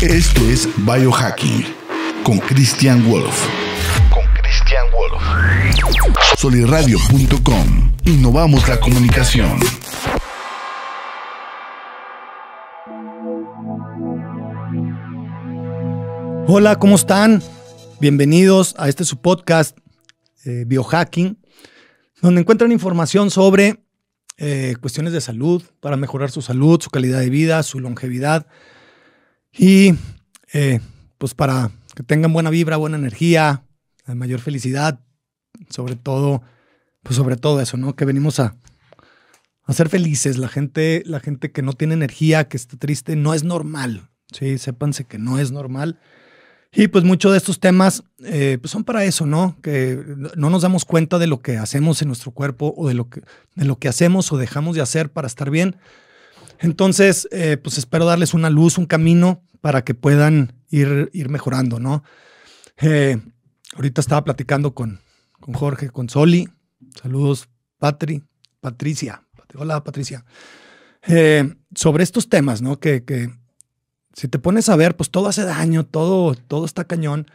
Esto es Biohacking con Christian Wolf. Con Christian Wolf. Soliradio.com. Innovamos la comunicación. Hola, ¿cómo están? Bienvenidos a este su podcast eh, Biohacking, donde encuentran información sobre eh, cuestiones de salud para mejorar su salud, su calidad de vida, su longevidad y eh, pues para que tengan buena vibra, buena energía, mayor felicidad, sobre todo, pues sobre todo eso, ¿no? Que venimos a, ser felices. La gente, la gente que no tiene energía, que está triste, no es normal. Sí, sépanse que no es normal. Y pues muchos de estos temas eh, pues son para eso, ¿no? Que no nos damos cuenta de lo que hacemos en nuestro cuerpo o de lo que, de lo que hacemos o dejamos de hacer para estar bien. Entonces, eh, pues espero darles una luz, un camino para que puedan ir, ir mejorando, ¿no? Eh, ahorita estaba platicando con, con Jorge, con Soli. Saludos, Patri, Patricia. Hola, Patricia. sobre estos temas, ¿no? Que, que si te pones a ver, pues todo hace daño, todo, todo está cañón,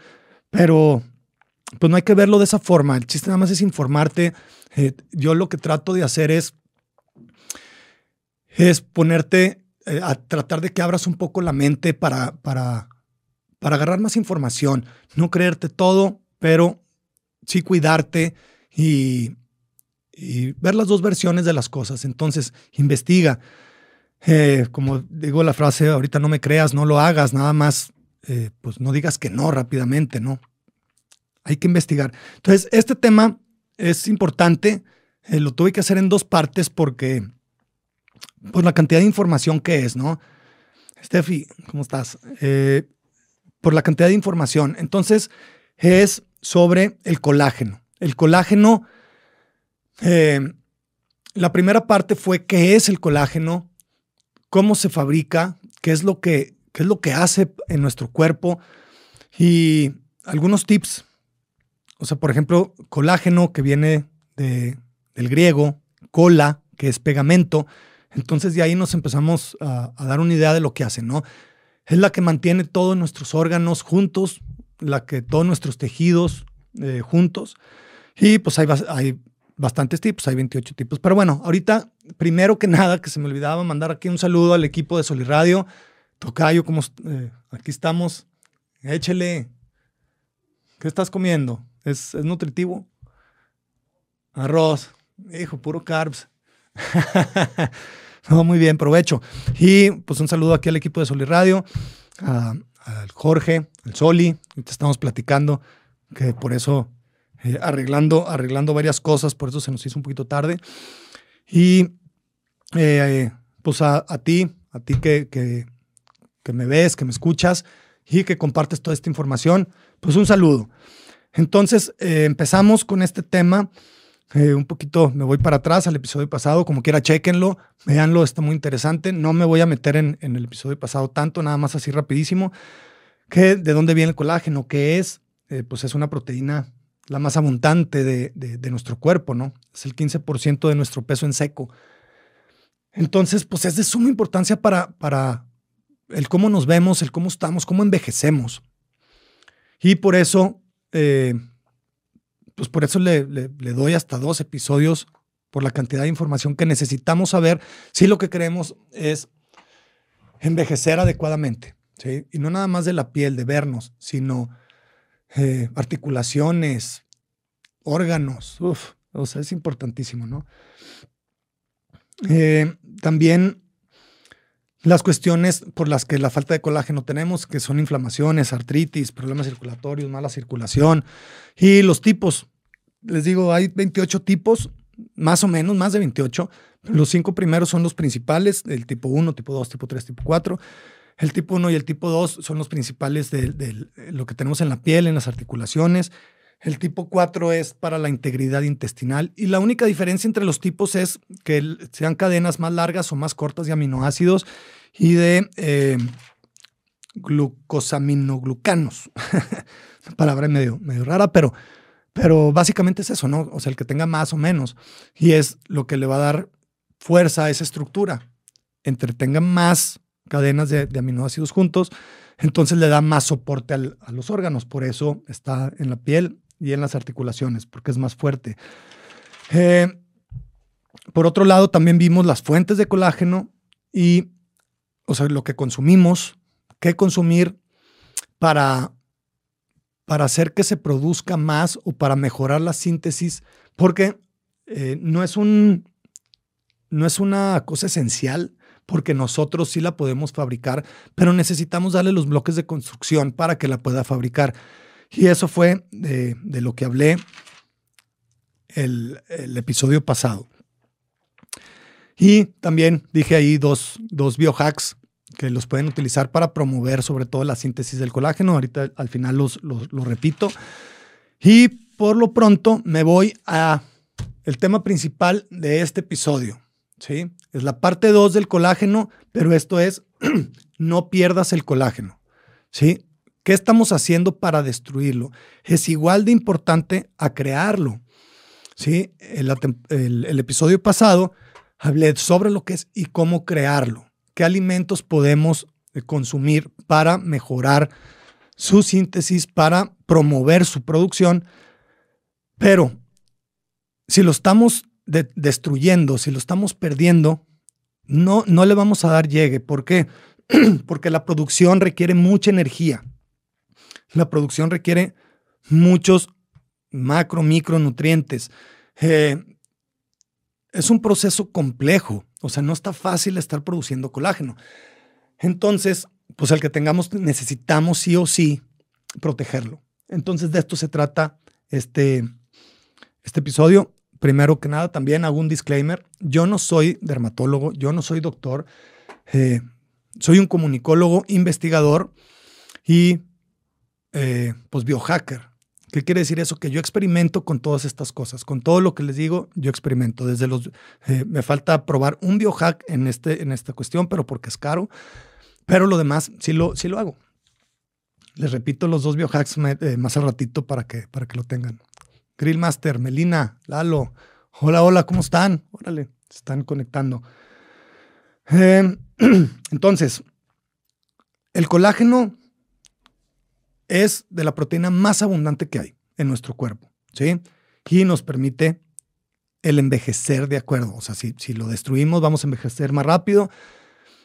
pero pues no hay que verlo de esa forma. El chiste nada más es informarte. Eh, yo lo que trato de hacer es, es ponerte eh, a tratar de que abras un poco la mente para, para, para agarrar más información. No creerte todo, pero sí cuidarte y, y ver las dos versiones de las cosas. Entonces, investiga. Eh, como digo la frase, ahorita no me creas, no lo hagas, nada más, eh, pues no digas que no rápidamente, ¿no? Hay que investigar. Entonces, este tema es importante, lo tuve que hacer en dos partes porque, pues la cantidad de información que es, ¿no? Steffi, ¿cómo estás? por la cantidad de información. Entonces, es sobre el colágeno. El colágeno, la primera parte fue qué es el colágeno, cómo se fabrica, qué es lo que, qué es lo que hace en nuestro cuerpo y algunos tips. O sea, por ejemplo, colágeno que viene de, del griego, cola, que es pegamento. Entonces de ahí nos empezamos a, dar una idea de lo que hace, ¿no? Es la que mantiene todos nuestros órganos juntos, la que todos nuestros tejidos eh, juntos. Y pues hay, hay bastantes tipos, hay 28 tipos. Pero bueno, ahorita, primero que nada, que se me olvidaba mandar aquí un saludo al equipo de Soliradio. Tocayo, como eh, aquí estamos. Échele. ¿Qué estás comiendo? ¿Es, ¿Es, nutritivo? Arroz. Hijo, puro carbs. muy bien, provecho. Y pues un saludo aquí al equipo de Soliradio, al Jorge, al Soli. Ahorita estamos platicando que por eso eh, arreglando, arreglando varias cosas, por eso se nos hizo un poquito tarde. Y eh, pues a, ti, a ti que, que, que, me ves, que me escuchas y que compartes toda esta información, pues un saludo. Entonces eh, empezamos con este tema. Un poquito me voy para atrás al episodio pasado, como quiera, chequenlo, véanlo, está muy interesante. No me voy a meter en, en el episodio pasado tanto, nada más así rapidísimo. Que, ¿De dónde viene el colágeno? ¿Qué es? pues es una proteína la más abundante de, nuestro cuerpo, ¿no? Es el 15% de nuestro peso en seco. Entonces, pues es de suma importancia para, para el cómo nos vemos, el cómo estamos, cómo envejecemos. Y por eso, eh, pues por eso le, doy hasta dos episodios por la cantidad de información que necesitamos saber si lo que queremos es envejecer adecuadamente. ¿sí? Y no nada más de la piel, de vernos, sino eh, articulaciones, órganos. Uf, o sea, es importantísimo, ¿no? Eh, también las cuestiones por las que la falta de colágeno tenemos, que son inflamaciones, artritis, problemas circulatorios, mala circulación y los tipos. Les digo, hay 28 tipos, más o menos, más de 28. Los cinco primeros son los principales, el tipo 1, tipo 2, tipo 3, tipo 4. El tipo 1 y el tipo 2 son los principales de, lo que tenemos en la piel, en las articulaciones. El tipo 4 es para la integridad intestinal y la única diferencia entre los tipos es que sean cadenas más largas o más cortas de aminoácidos y de eh, glucosaminoglucanos. palabra medio, medio rara, pero, pero básicamente es eso, ¿no? O sea, el que tenga más o menos. Y es lo que le va a dar fuerza a esa estructura. Entre tenga más cadenas de, aminoácidos juntos, entonces le da más soporte a los órganos. Por eso está en la piel y en las articulaciones, porque es más fuerte. Eh, por otro lado, también vimos las fuentes de colágeno y, o sea, lo que consumimos, qué consumir para, para hacer que se produzca más o para mejorar la síntesis, porque eh, no, es un, no es una cosa esencial, porque nosotros sí la podemos fabricar, pero necesitamos darle los bloques de construcción para que la pueda fabricar. Y eso fue de, lo que hablé el, el, episodio pasado. Y también dije ahí dos, dos biohacks que los pueden utilizar para promover sobre todo la síntesis del colágeno. Ahorita al final los, los, repito. Y por lo pronto me voy a el tema principal de este episodio. ¿sí? Es la parte 2 del colágeno, pero esto es no pierdas el colágeno. ¿sí? ¿Qué estamos haciendo para destruirlo? Es igual de importante a crearlo. ¿sí? el episodio pasado hablé sobre lo que es y cómo crearlo qué alimentos podemos eh, consumir para mejorar su síntesis, para promover su producción. Pero si lo estamos destruyendo, si lo estamos perdiendo, no, no le vamos a dar llegue. ¿Por qué? Porque la producción requiere mucha energía. La producción requiere muchos macro, micronutrientes. Eh, es un proceso complejo. O sea, no está fácil estar produciendo colágeno. Entonces, pues el que tengamos, necesitamos sí o sí protegerlo. Entonces, de esto se trata este, este episodio. Primero que nada, también hago un disclaimer. Yo no soy dermatólogo, yo no soy doctor. Eh, soy un comunicólogo, investigador y eh, pues biohacker. ¿Qué quiere decir eso? Que yo experimento con todas estas cosas, con todo lo que les digo, yo experimento. Desde los, eh, me falta probar un biohack en, este, en esta cuestión, pero porque es caro. Pero lo demás sí lo, sí lo hago. Les repito los dos biohacks eh, más al ratito para que, para que lo tengan. Grillmaster, Melina, Lalo. Hola, hola, ¿cómo están? Órale, se están conectando. Em, entonces, el colágeno es de la proteína más abundante que hay en nuestro cuerpo, ¿sí? Y nos permite el envejecer de acuerdo. O sea, si, si lo destruimos, vamos a envejecer más rápido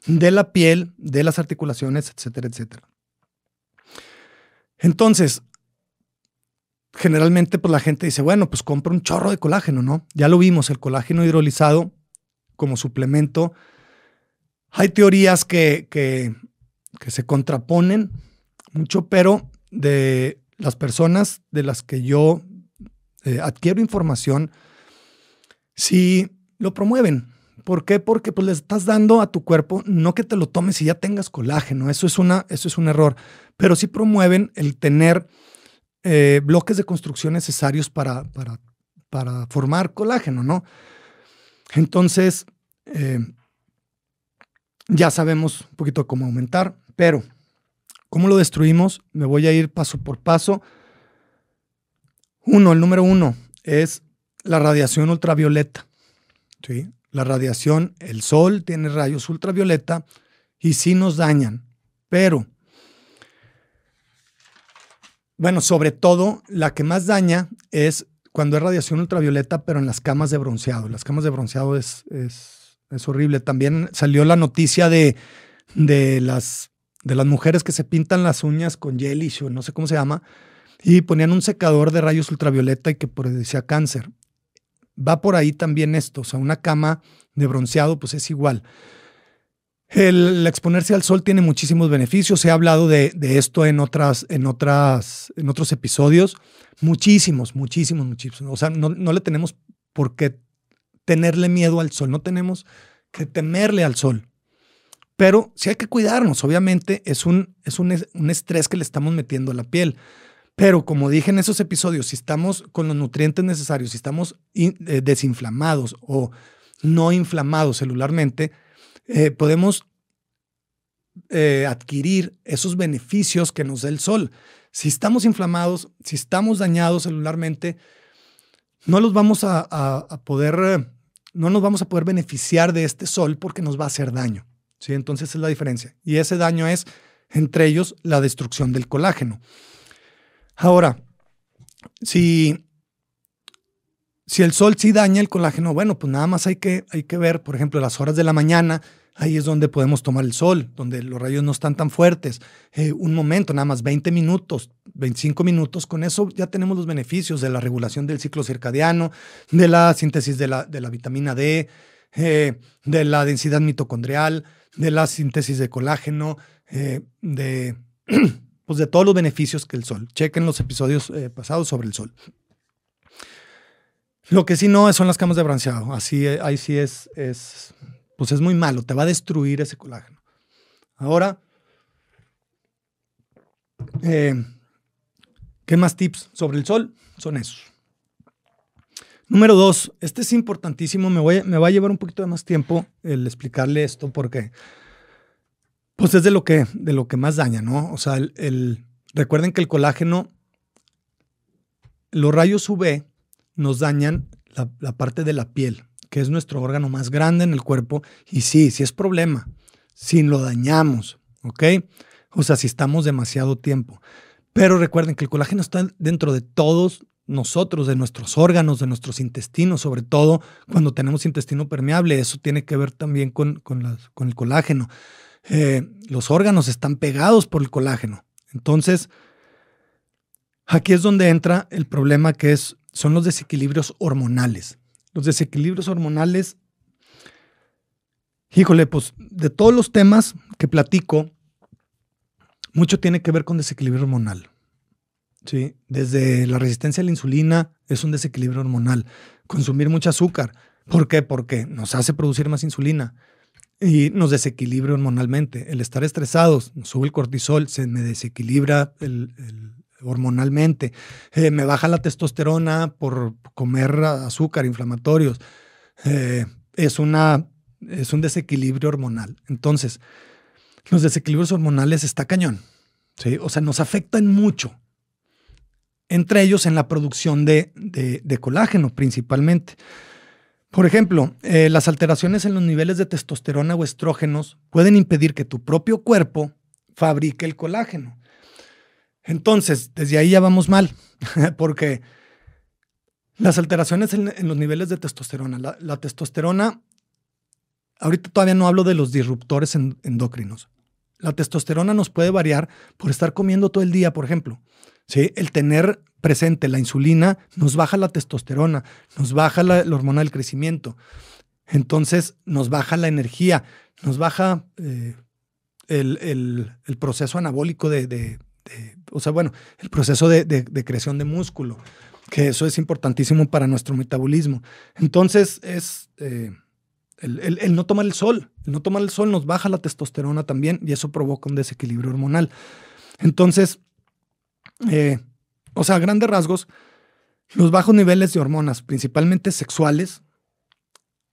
de la piel, de las articulaciones, etcétera, etcétera. Entonces, generalmente pues la gente dice, bueno, pues compra un chorro de colágeno, ¿no? Ya lo vimos, el colágeno hidrolizado como suplemento. Hay teorías que, que, que se contraponen mucho, pero de las personas de las que yo eh, adquiero información, si lo promueven. ¿Por qué? Porque pues le estás dando a tu cuerpo, no que te lo tomes y ya tengas colágeno, eso es, una, eso es un error, pero sí promueven el tener eh, bloques de construcción necesarios para, para, para, formar colágeno, ¿no? Entonces, eh, ya sabemos un poquito cómo aumentar, pero ¿Cómo lo destruimos? Me voy a ir paso por paso. Uno, el número uno es la radiación ultravioleta. ¿sí? La radiación, el sol tiene rayos ultravioleta y sí nos dañan, pero, bueno, sobre todo la que más daña es cuando es radiación ultravioleta, pero en las camas de bronceado. Las camas de bronceado es, es, es horrible. También salió la noticia de, de las de las mujeres que se pintan las uñas con gelish o no sé cómo se llama, y ponían un secador de rayos ultravioleta y que decía cáncer. Va por ahí también esto, o sea, una cama de bronceado, pues es igual. El, exponerse al sol tiene muchísimos beneficios. He hablado de, esto en, otras, en, otras, en otros episodios. Muchísimos, muchísimos, muchísimos. O sea, no, no le tenemos por qué tenerle miedo al sol, no tenemos que temerle al sol. Pero sí hay que cuidarnos, obviamente es un, es un, estrés que le estamos metiendo a la piel. Pero como dije en esos episodios, si estamos con los nutrientes necesarios, si estamos eh, desinflamados o no inflamados celularmente, eh, podemos eh, adquirir esos beneficios que nos da el sol. Si estamos inflamados, si estamos dañados celularmente, no los vamos a poder, no nos vamos a poder beneficiar de este sol porque nos va a hacer daño. ¿Sí? Entonces es la diferencia. Y ese daño es, entre ellos, la destrucción del colágeno. Ahora, si, si el sol sí daña el colágeno, bueno, pues nada más hay que, hay que ver, por ejemplo, las horas de la mañana, ahí es donde podemos tomar el sol, donde los rayos no están tan fuertes. Eh, un momento, nada más 20 minutos, 25 minutos, con eso ya tenemos los beneficios de la regulación del ciclo circadiano, de la síntesis de la, de la vitamina D, eh, de la densidad mitocondrial, de la síntesis de colágeno, eh, de, pues de todos los beneficios que el sol. Chequen los episodios pasados sobre el sol. Lo que sí no son las camas de bronceado. Así, ahí sí es, es pues es muy malo, te va a destruir ese colágeno. Ahora, eh, ¿qué más tips sobre el sol? Son esos. Número dos, este es importantísimo, me, voy, me va a llevar un poquito de más tiempo el explicarle esto porque pues es de lo que, de lo que más daña, ¿no? O sea, el, recuerden que el colágeno, los rayos UV nos dañan la parte de la piel, que es nuestro órgano más grande en el cuerpo, y sí, sí es problema, si lo dañamos, ¿ok? O sea, si estamos demasiado tiempo. Pero recuerden que el colágeno está dentro de todos nosotros, de nuestros órganos, de nuestros intestinos, sobre todo cuando tenemos intestino permeable. Eso tiene que ver también con, con, el colágeno. Eh, los órganos están pegados por el colágeno. Entonces, aquí es donde entra el problema que es, son los desequilibrios hormonales los desequilibrios hormonales. Híjole, pues de todos los temas que platico, mucho tiene que ver con desequilibrio hormonal. ¿Sí? Desde la resistencia a la insulina es un desequilibrio hormonal. Consumir mucho azúcar. ¿Por qué? Porque nos hace producir más insulina y nos desequilibra hormonalmente. El estar estresados, sube el cortisol, se me desequilibra hormonalmente. Eh, me baja la testosterona por comer azúcar, inflamatorios. Eh, es, una, es un desequilibrio hormonal. Entonces, los desequilibrios hormonales está cañón. ¿sí? O sea, nos afectan mucho. Entre ellos en la producción de, colágeno principalmente. Por ejemplo, eh, las alteraciones en los niveles de testosterona o estrógenos pueden impedir que tu propio cuerpo fabrique el colágeno. Entonces, desde ahí ya vamos mal, porque las alteraciones en, los niveles de testosterona, la, testosterona, ahorita todavía no hablo de los disruptores endocrinos. La testosterona nos puede variar por estar comiendo todo el día, por ejemplo. ¿Sí? El tener presente la insulina nos baja la testosterona, nos baja la, hormona del crecimiento. Entonces nos baja la energía, nos baja eh, el, proceso anabólico de, o sea, bueno, el proceso de, creación de músculo, que eso es importantísimo para nuestro metabolismo. Entonces, es eh, el, no tomar el sol. El no tomar el sol nos baja la testosterona también y eso provoca un desequilibrio hormonal. Entonces, eh, o sea, a grandes rasgos, los bajos niveles de hormonas, principalmente sexuales,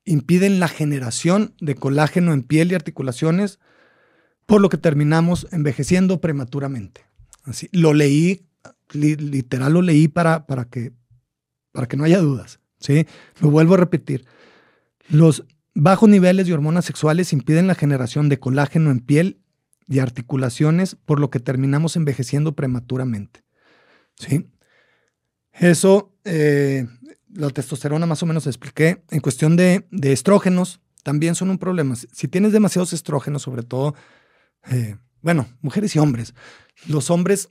impiden la generación de colágeno en piel y articulaciones, por lo que terminamos envejeciendo prematuramente lo leí, literal lo leí para, para, que, para que no haya dudas. ¿sí? Lo vuelvo a repetir. Los bajos niveles de hormonas sexuales impiden la generación de colágeno en piel y articulaciones, por lo que terminamos envejeciendo prematuramente. ¿sí? Eso, eh, la testosterona más o menos expliqué. En cuestión de, estrógenos, también son un problema. Si tienes demasiados estrógenos, sobre todo, eh, bueno, mujeres y hombres, los hombres,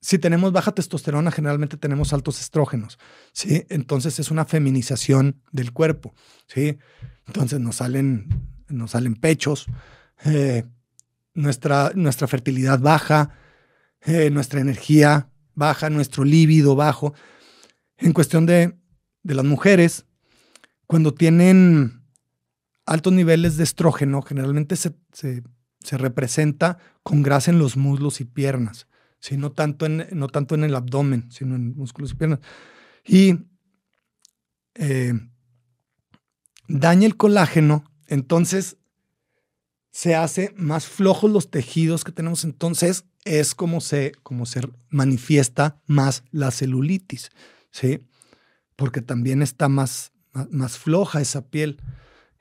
si tenemos baja testosterona, generalmente tenemos altos estrógenos, ¿sí? Entonces es una feminización del cuerpo, ¿sí? Entonces nos salen, nos salen pechos, eh, nuestra, nuestra fertilidad baja, eh, nuestra energía baja, nuestro líbido bajo. En cuestión de, las mujeres, cuando tienen altos niveles de estrógeno, generalmente se, se representa con grasa en los muslos y piernas, ¿sí? no, tanto en, no tanto en el abdomen, sino en músculos y piernas. Y eh, daña el colágeno, entonces se hace más flojos los tejidos que tenemos, entonces es como se, se manifiesta más la celulitis, ¿sí? Porque también está más, más, floja esa piel.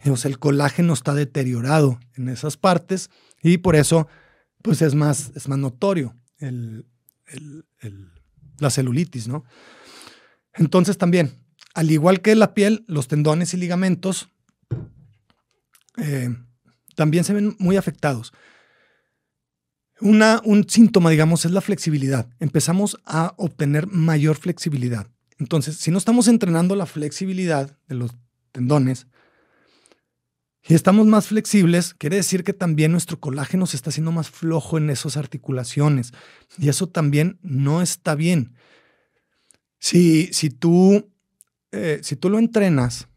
o sea, el colágeno está deteriorado en esas partes y por eso pues es más, es más notorio la celulitis, ¿no? Entonces también, al igual que la piel, los tendones y ligamentos eh, también se ven muy afectados. Una, un síntoma, digamos, es la flexibilidad. Empezamos a obtener mayor flexibilidad. Entonces, si no estamos entrenando la flexibilidad de los tendones y estamos más flexibles, quiere decir que también nuestro colágeno se está haciendo más flojo en esas articulaciones. Y eso también no está bien. Si, si, tú, eh, si tú lo entrenas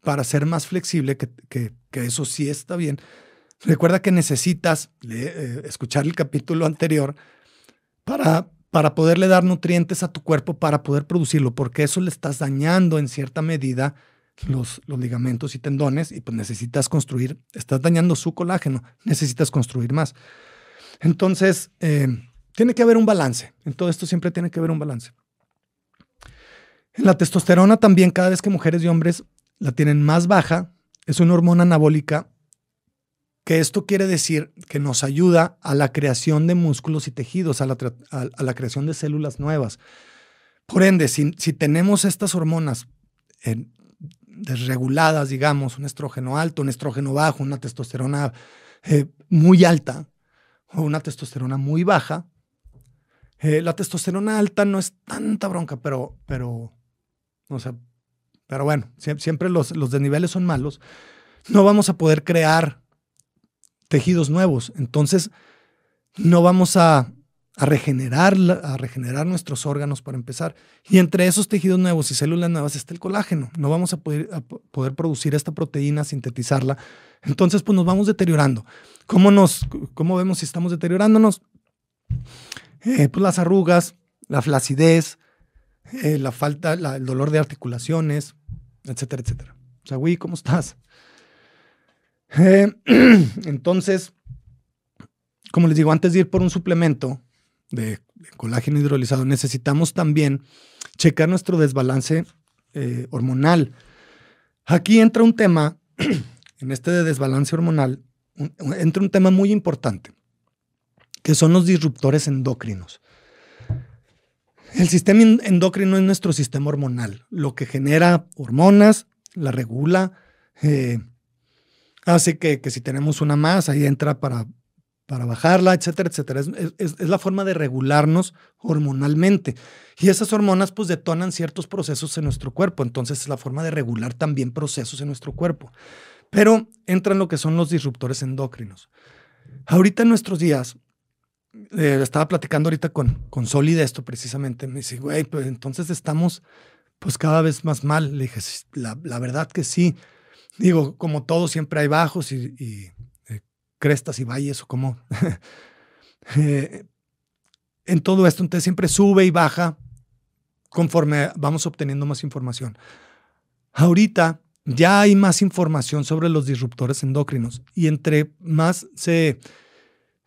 para ser más flexible, que, que, que eso sí está bien, Recuerda que necesitas eh, escuchar el capítulo anterior para, para poderle dar nutrientes a tu cuerpo para poder producirlo, porque eso le estás dañando en cierta medida los, los ligamentos y tendones y pues necesitas construir, estás dañando su colágeno, necesitas construir más. Entonces, eh, tiene que haber un balance. En todo esto siempre tiene que haber un balance. En la testosterona también, cada vez que mujeres y hombres la tienen más baja, es una hormona anabólica que esto quiere decir que nos ayuda a la creación de músculos y tejidos, a la, creación de células nuevas. Por ende, si, tenemos estas hormonas desreguladas, digamos, un estrógeno alto, un estrógeno bajo, una testosterona eh, muy alta o una testosterona muy baja, eh, la testosterona alta no es tanta bronca, pero, pero, o sea, pero bueno, siempre los, los desniveles son malos. No vamos a poder crear tejidos nuevos. Entonces, no vamos a, regenerar, a regenerar nuestros órganos para empezar. Y entre esos tejidos nuevos y células nuevas está el colágeno. No vamos a poder, poder producir esta proteína, sintetizarla. Entonces, pues nos vamos deteriorando. ¿Cómo, nos, cómo vemos si estamos deteriorándonos? Eh, pues las arrugas, la flacidez, eh, la falta, el dolor de articulaciones, etcétera, etcétera. O sea, güey, ¿cómo estás? Eh, entonces, como les digo, antes de ir por un suplemento de, colágeno hidrolizado, necesitamos también checar nuestro desbalance eh, hormonal. Aquí entra un tema, en este de desbalance hormonal, entra un tema muy importante, que son los disruptores endocrinos. El sistema endocrino es nuestro sistema hormonal, lo que genera hormonas, la regula, eh, Así que, si tenemos una más, ahí entra para, para bajarla, etcétera, etcétera. Es, la forma de regularnos hormonalmente. Y esas hormonas pues detonan ciertos procesos en nuestro cuerpo. Entonces es la forma de regular también procesos en nuestro cuerpo. Pero entran lo que son los disruptores endócrinos. Ahorita en nuestros días, eh, estaba platicando ahorita con, con Soli de esto precisamente. Me dice, güey, pues entonces estamos pues cada vez más mal. Le dije, la, la verdad que sí digo, como todo, siempre hay bajos y, eh, crestas y valles o como... Eh, en todo esto, entonces siempre sube y baja conforme vamos obteniendo más información. Ahorita ya hay más información sobre los disruptores endocrinos y entre más se,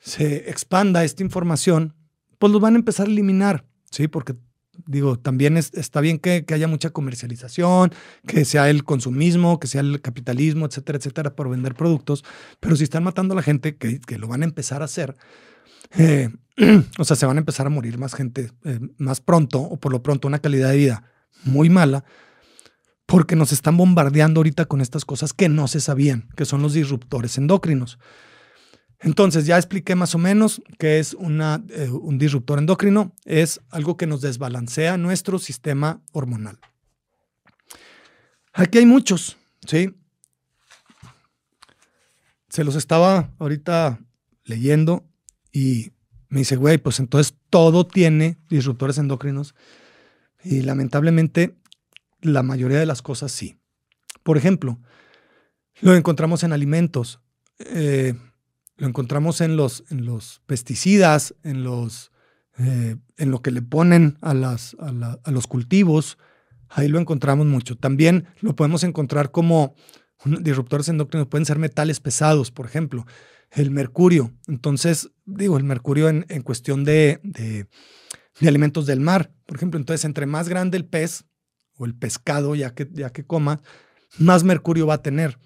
se expanda esta información, pues los van a empezar a eliminar, ¿sí? Porque digo, también está bien que, haya mucha comercialización, que sea el consumismo, que sea el capitalismo, etcétera, etcétera, por vender productos, pero si están matando a la gente, que, lo van a empezar a hacer, eh, o sea, se van a empezar a morir más gente eh, más pronto, o por lo pronto una calidad de vida muy mala, porque nos están bombardeando ahorita con estas cosas que no se sabían, que son los disruptores endocrinos. Entonces, ya expliqué más o menos qué es eh, un disruptor endocrino. Es algo que nos desbalancea nuestro sistema hormonal. Aquí hay muchos, ¿sí? Se los estaba ahorita leyendo y me dice, güey, pues entonces todo tiene disruptores endocrinos. Y lamentablemente, la mayoría de las cosas sí. Por ejemplo, lo encontramos en alimentos. Eh, lo encontramos en los, en los pesticidas, en, los, eh, en lo que le ponen a, las, a, los cultivos. Ahí lo encontramos mucho. También lo podemos encontrar como disruptores endocrinos. Pueden ser metales pesados, por ejemplo, el mercurio. Entonces, digo, el mercurio en, en cuestión de, de, de, alimentos del mar, por ejemplo. Entonces, entre más grande el pez o el pescado, ya que, ya que coma, más mercurio va a tener.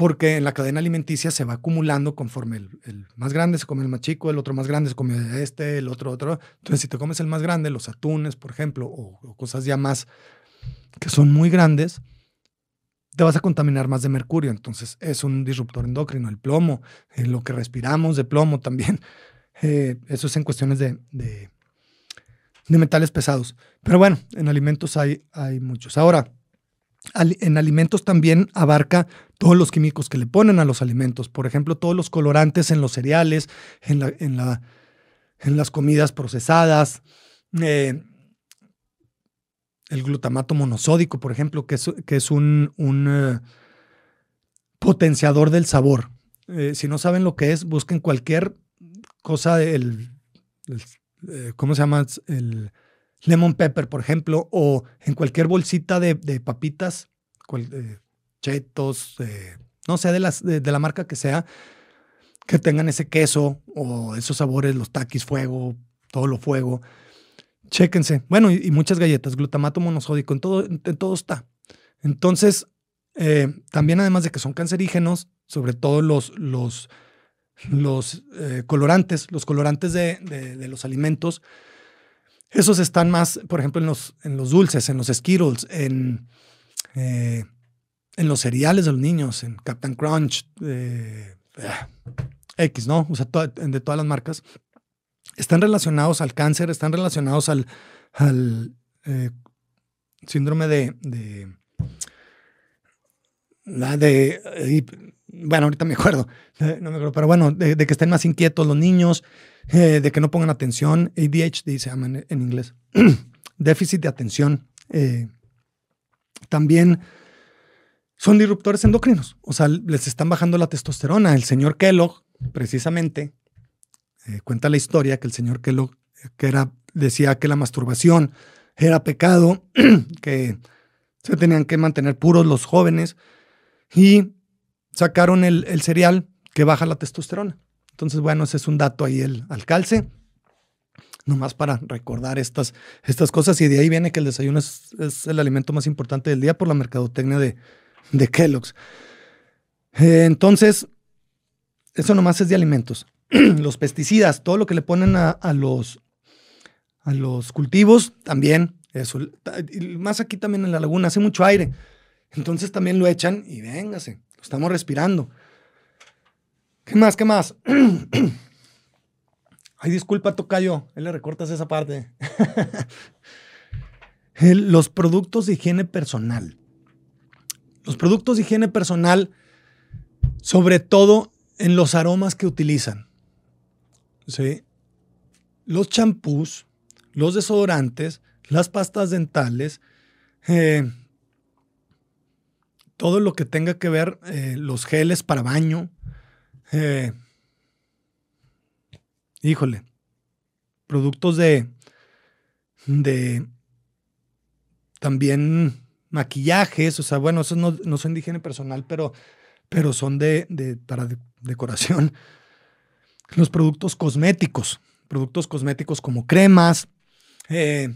Porque en la cadena alimenticia se va acumulando conforme el, más grande se come el más chico, el otro más grande se come este, el otro otro. Entonces, si te comes el más grande, los atunes, por ejemplo, o, cosas ya más que son muy grandes, te vas a contaminar más de mercurio. Entonces, es un disruptor endocrino. El plomo, eh, lo que respiramos de plomo también. Eh, eso es en cuestiones de, de, metales pesados. Pero bueno, en alimentos hay, hay muchos. Ahora, en alimentos también abarca todos los químicos que le ponen a los alimentos. Por ejemplo, todos los colorantes en los cereales, en, la, en, la, en las comidas procesadas. Eh, el glutamato monosódico, por ejemplo, que es, que es un, eh, potenciador del sabor. Eh, si no saben lo que es, busquen cualquier cosa del, ¿cómo se llama? El lemon pepper, por ejemplo, o en cualquier bolsita de, papitas, chetos, no sé, de, las, de, la marca que sea, que tengan ese queso o esos sabores, los taquis fuego, todo lo fuego. Chéquense. Bueno, y, muchas galletas, glutamato monosódico, en todo, en, está. Entonces, eh, también además de que son cancerígenos, sobre todo los, los, los eh, colorantes, los colorantes de, de, los alimentos, esos están más, por ejemplo, en los, en los dulces, en los Skittles, en, eh, en los cereales de los niños, en Captain Crunch, eh, X, ¿no? O sea, de todas las marcas. Están relacionados al cáncer, están relacionados al, al eh, síndrome de, de, de, bueno, ahorita me acuerdo, no me acuerdo, pero bueno, de, que estén más inquietos los niños, eh, de que no pongan atención, ADHD se llama en, inglés, déficit de atención. Eh, también son disruptores endocrinos, o sea, les están bajando la testosterona. El señor Kellogg, precisamente, eh, cuenta la historia que el señor Kellogg que era, decía que la masturbación era pecado, que se tenían que mantener puros los jóvenes y sacaron el, cereal que baja la testosterona. Entonces, bueno, ese es un dato ahí el, al calce, nomás para recordar estas, estas cosas. Y de ahí viene que el desayuno es, el alimento más importante del día por la mercadotecnia de, de Kellogg's. Eh, entonces, eso nomás es de alimentos. los pesticidas, todo lo que le ponen a, los, a los cultivos, también. Eso. más aquí también en la laguna hace mucho aire. Entonces también lo echan y véngase, lo estamos respirando. ¿Qué más? ¿Qué más? Ay, disculpa, Tocayo, él le recortas esa parte. los productos de higiene personal. Los productos de higiene personal, sobre todo en los aromas que utilizan. ¿Sí? Los champús, los desodorantes, las pastas dentales, eh, todo lo que tenga que ver, eh, los geles para baño. Eh, híjole, productos de, de también maquillajes, o sea, bueno, esos no, son de higiene personal, pero, pero son de, para decoración. Los productos cosméticos, productos cosméticos como cremas, eh,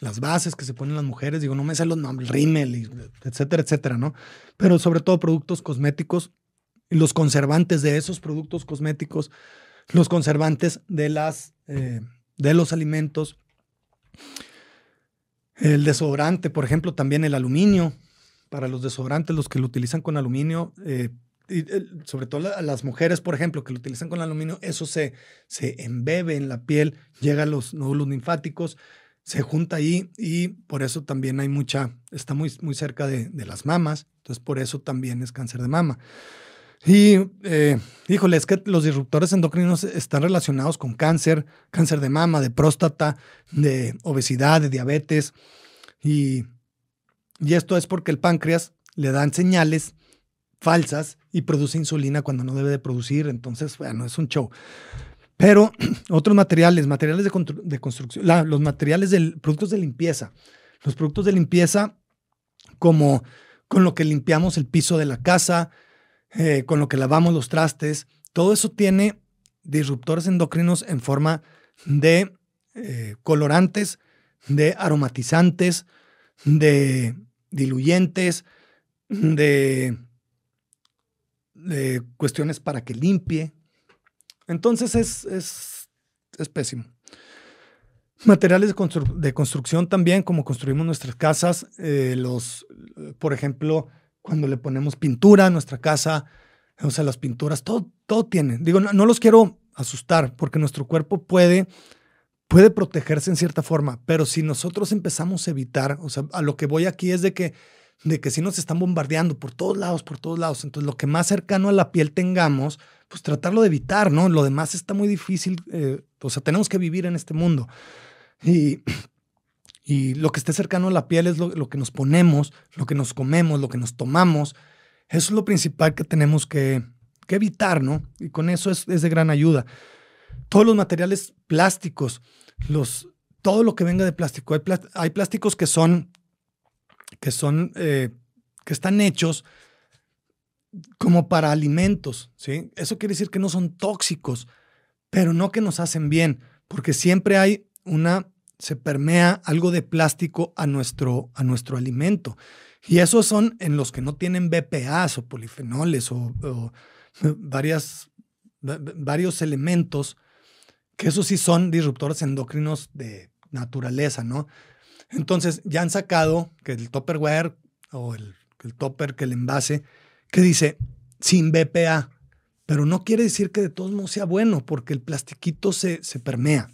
las bases que se ponen las mujeres, digo, no me sé los nombres, rímel, etcétera, etcétera, ¿no? Pero sobre todo productos cosméticos los conservantes de esos productos cosméticos, los conservantes de, las, eh, de los alimentos, el desodorante, por ejemplo, también el aluminio, para los desodorantes, los que lo utilizan con aluminio, eh, y, sobre todo las mujeres, por ejemplo, que lo utilizan con aluminio, eso se, se embebe en la piel, llega a los nódulos linfáticos, se junta ahí y por eso también hay mucha, está muy, muy cerca de, las mamas, entonces por eso también es cáncer de mama. Y, eh, híjole, es que los disruptores endocrinos están relacionados con cáncer, cáncer de mama, de próstata, de obesidad, de diabetes. Y, y esto es porque el páncreas le dan señales falsas y produce insulina cuando no debe de producir. Entonces, bueno, es un show. Pero otros materiales, materiales de, construcción, los materiales de productos de limpieza. Los productos de limpieza como con lo que limpiamos el piso de la casa, eh, con lo que lavamos los trastes, todo eso tiene disruptores endocrinos en forma de eh, colorantes, de aromatizantes, de diluyentes, de cuestiones para que limpie. Entonces es, es, es pésimo. Materiales de, de, construcción también, como construimos nuestras casas, eh, los, por ejemplo, cuando le ponemos pintura a nuestra casa, o sea, las pinturas, todo, todo tiene. Digo, no, no los quiero asustar porque nuestro cuerpo puede puede protegerse en cierta forma, pero si nosotros empezamos a evitar, o sea, a lo que voy aquí es de que, de que si nos están bombardeando por todos lados, por todos lados, entonces lo que más cercano a la piel tengamos, pues tratarlo de evitar, ¿no? Lo demás está muy difícil, eh, o sea, tenemos que vivir en este mundo. Y, y lo que esté cercano a la piel es lo, que nos ponemos, lo que nos comemos, lo que nos tomamos. Eso es lo principal que tenemos que, que evitar, ¿no? Y con eso es, es de gran ayuda. Todos los materiales plásticos, los, todo lo que venga de plástico. Hay, plásticos que son, que son, eh, que están hechos como para alimentos, ¿sí? Eso quiere decir que no son tóxicos, pero no que nos hacen bien, porque siempre hay una, se permea algo de plástico a nuestro, a nuestro alimento. Y esos son en los que no tienen BPAs o polifenoles o, o varias, varios elementos que esos sí son disruptores endocrinos de naturaleza, ¿no? Entonces ya han sacado que el topperware o el, el topper, que el envase, que dice sin BPA, pero no quiere decir que de todos modos sea bueno, porque el plastiquito se, se permea.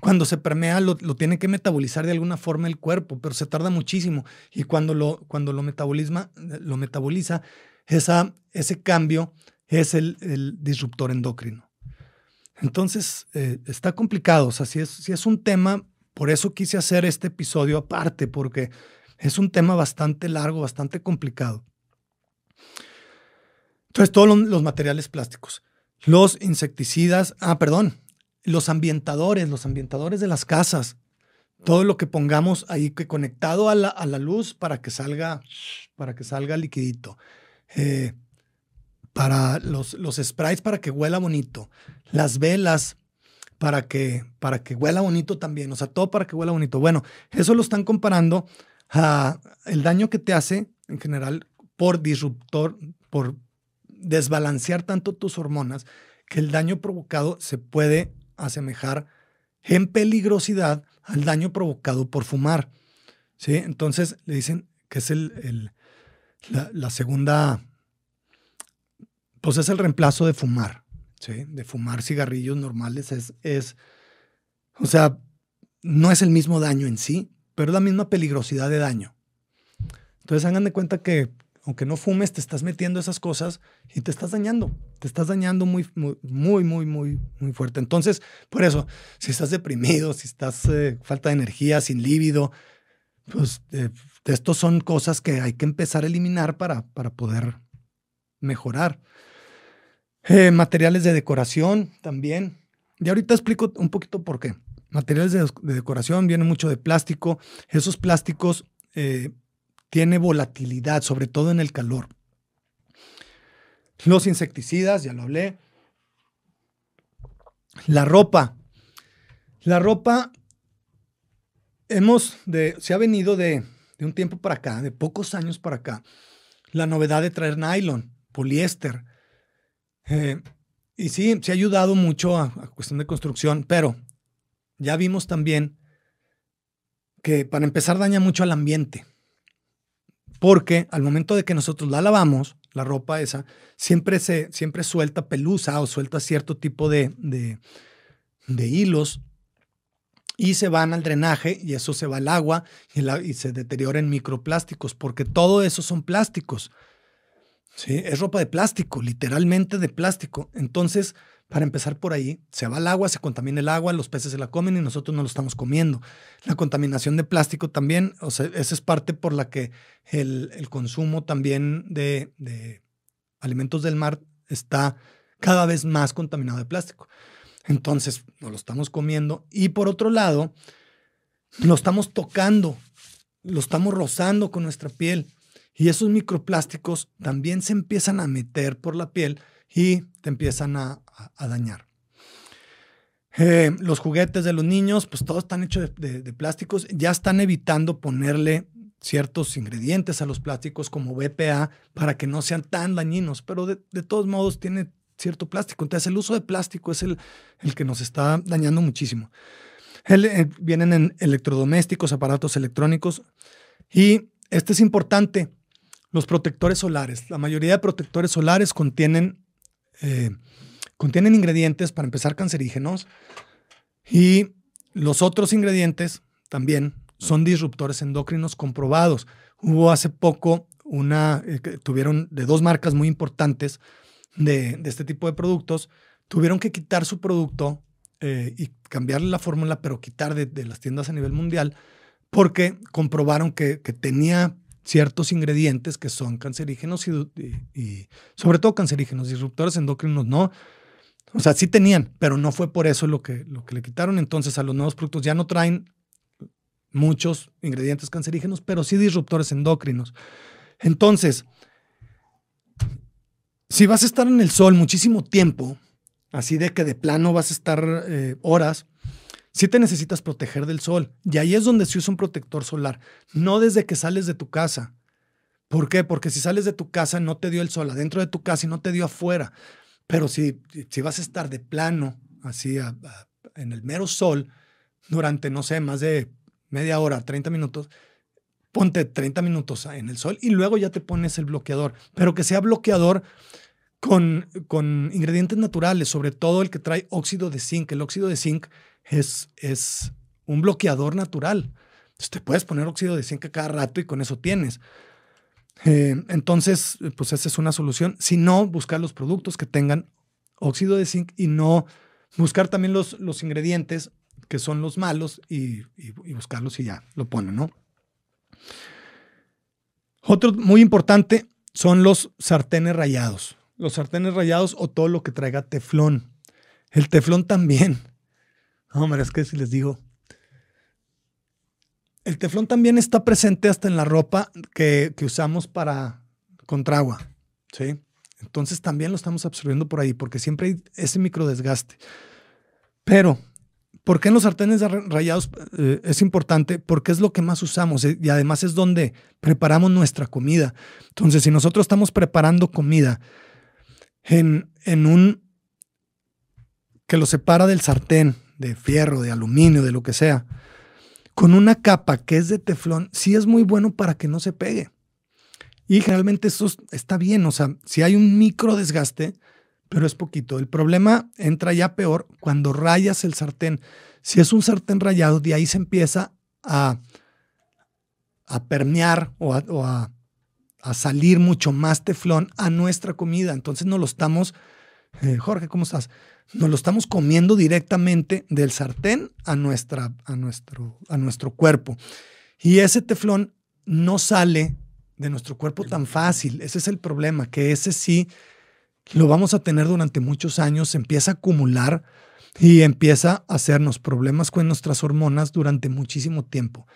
Cuando se permea lo, lo, tiene que metabolizar de alguna forma el cuerpo, pero se tarda muchísimo. Y cuando lo, cuando lo, metabolisma, lo metaboliza, esa, ese cambio es el, el disruptor endocrino. Entonces, eh, está complicado. O sea, si es, si es un tema, por eso quise hacer este episodio aparte, porque es un tema bastante largo, bastante complicado. Entonces, todos los materiales plásticos, los insecticidas, ah, perdón, los ambientadores, los ambientadores de las casas, todo lo que pongamos ahí que conectado a la, a la luz para que salga, para que salga liquidito. Eh, para los, los sprays para que huela bonito, las velas para que, para que huela bonito también, o sea, todo para que huela bonito. Bueno, eso lo están comparando a el daño que te hace en general por disruptor, por desbalancear tanto tus hormonas, que el daño provocado se puede asemejar en peligrosidad al daño provocado por fumar. ¿sí? Entonces le dicen que es el, el la, la, segunda pues es el reemplazo de fumar, ¿sí? De fumar cigarrillos normales es, es, o sea, no es el mismo daño en sí, pero es la misma peligrosidad de daño. Entonces hagan de cuenta que aunque no fumes, te estás metiendo esas cosas y te estás dañando, te estás dañando muy, muy, muy, muy, muy, fuerte. Entonces, por eso, si estás deprimido, si estás eh, falta de energía, sin líbido, pues eh, estos son cosas que hay que empezar a eliminar para, para poder mejorar. Eh, materiales de decoración también. Y ahorita explico un poquito por qué. Materiales de, decoración vienen mucho de plástico. Esos plásticos eh, tienen volatilidad, sobre todo en el calor. Los insecticidas, ya lo hablé. La ropa. La ropa hemos de, se ha venido de, de un tiempo para acá, de pocos años para acá, la novedad de traer nylon, poliéster, eh, y sí, se ha ayudado mucho a, cuestión de construcción, pero ya vimos también que para empezar daña mucho al ambiente. Porque al momento de que nosotros la lavamos, la ropa esa, siempre, se, siempre suelta pelusa o suelta cierto tipo de, de, hilos y se van al drenaje y eso se va al agua y, y se deteriora en microplásticos, porque todo eso son plásticos. Sí, es ropa de plástico, literalmente de plástico. Entonces, para empezar por ahí, se va el agua, se contamina el agua, los peces se la comen y nosotros no lo estamos comiendo. La contaminación de plástico también, o sea, esa es parte por la que el, el consumo también de, de alimentos del mar está cada vez más contaminado de plástico. Entonces, no lo estamos comiendo. Y por otro lado, lo estamos tocando, lo estamos rozando con nuestra piel. Y esos microplásticos también se empiezan a meter por la piel y te empiezan a, dañar. Eh, los juguetes de los niños, pues todos están hechos de, plásticos. Ya están evitando ponerle ciertos ingredientes a los plásticos como BPA para que no sean tan dañinos, pero de, todos modos tiene cierto plástico. Entonces el uso de plástico es el, el que nos está dañando muchísimo. Eh, vienen en electrodomésticos, aparatos electrónicos y este es importante, los protectores solares. La mayoría de protectores solares contienen, eh, contienen ingredientes, para empezar, cancerígenos y los otros ingredientes también son disruptores endocrinos comprobados. Hubo hace poco una, eh, tuvieron de dos marcas muy importantes de, este tipo de productos, tuvieron que quitar su producto eh, y cambiarle la fórmula, pero quitar de, las tiendas a nivel mundial, porque comprobaron que, tenía ciertos ingredientes que son cancerígenos y, sobre todo cancerígenos, disruptores endocrinos no. O sea, sí tenían, pero no fue por eso lo que, lo que le quitaron. Entonces a los nuevos productos ya no traen muchos ingredientes cancerígenos, pero sí disruptores endocrinos. Entonces, si vas a estar en el sol muchísimo tiempo, así de que de plano vas a estar eh, horas, sí te necesitas proteger del sol. Y ahí es donde se usa un protector solar, no desde que sales de tu casa. ¿Por qué? Porque si sales de tu casa no te dio el sol adentro de tu casa y no te dio afuera. Pero si, si vas a estar de plano, así en el mero sol, durante, no sé, más de media hora, 30 minutos, ponte 30 minutos en el sol y luego ya te pones el bloqueador, pero que sea bloqueador con, con ingredientes naturales, sobre todo el que trae óxido de zinc. El óxido de zinc es, es un bloqueador natural. Te puedes poner óxido de zinc a cada rato y con eso tienes. Eh, entonces, pues esa es una solución. Si no, buscar los productos que tengan óxido de zinc y no buscar también los, los ingredientes que son los malos y, buscarlos y ya lo ponen, ¿no? Otro muy importante son los sartenes rayados. Los sartenes rayados o todo lo que traiga teflón. El teflón también. Hombre, es que si les digo. El teflón también está presente hasta en la ropa que, que usamos para contra agua. ¿sí? Entonces también lo estamos absorbiendo por ahí porque siempre hay ese microdesgaste. Pero ¿Por qué en los sartenes rayados eh, es importante? Porque es lo que más usamos y además es donde preparamos nuestra comida. Entonces, si nosotros estamos preparando comida en, en un que lo separa del sartén, de fierro, de aluminio, de lo que sea, con una capa que es de teflón, sí es muy bueno para que no se pegue. Y generalmente eso está bien, o sea, si hay un micro desgaste, pero es poquito. El problema entra ya peor cuando rayas el sartén. Si es un sartén rayado, de ahí se empieza a, a permear o, a, salir mucho más teflón a nuestra comida. Entonces no lo estamos, eh, Jorge, ¿cómo estás? Nos lo estamos comiendo directamente del sartén a, nuestra, a, nuestro, a nuestro cuerpo. Y ese teflón no sale de nuestro cuerpo tan fácil. Ese es el problema, que ese sí lo vamos a tener durante muchos años, empieza a acumular y empieza a hacernos problemas con nuestras hormonas durante muchísimo tiempo.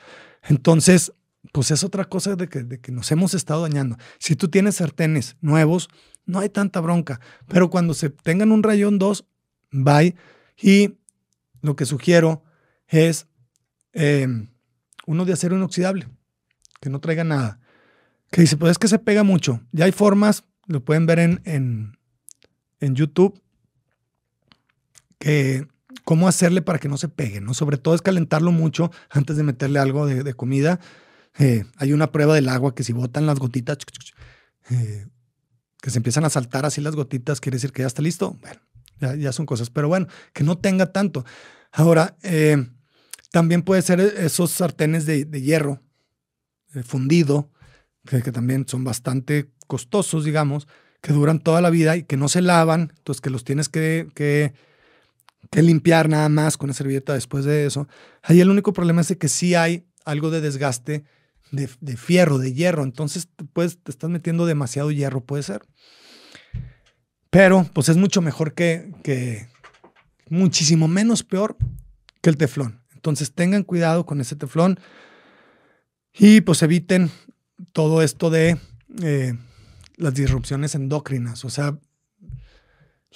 Entonces, pues es otra cosa de que, de que nos hemos estado dañando. Si tú tienes sartenes nuevos, no hay tanta bronca, pero cuando se tengan un rayón 2, bye. Y lo que sugiero es em, uno de acero inoxidable, que no traiga nada. Que dice, pues es que se pega mucho. Ya hay formas, lo pueden ver en, en, en YouTube que cómo hacerle para que no se pegue, ¿no? Sobre todo es calentarlo mucho antes de meterle algo de, comida. Eh, hay una prueba del agua que si botan las gotitas, eh, que se empiezan a saltar así las gotitas, quiere decir que ya está listo. Bueno, ya, son cosas, pero bueno, que no tenga tanto. Ahora, eh, también puede ser esos sartenes de, hierro fundido, que, también son bastante costosos, digamos, que duran toda la vida y que no se lavan, entonces que los tienes que, que, limpiar nada más con una servilleta después de eso. Ahí el único problema es que sí hay algo de desgaste de, fierro, de hierro, entonces pues, te estás metiendo demasiado hierro, puede ser. Pero pues es mucho mejor que, que muchísimo menos peor que el teflón. Entonces tengan cuidado con ese teflón y pues eviten todo esto de eh, las disrupciones endócrinas. O sea,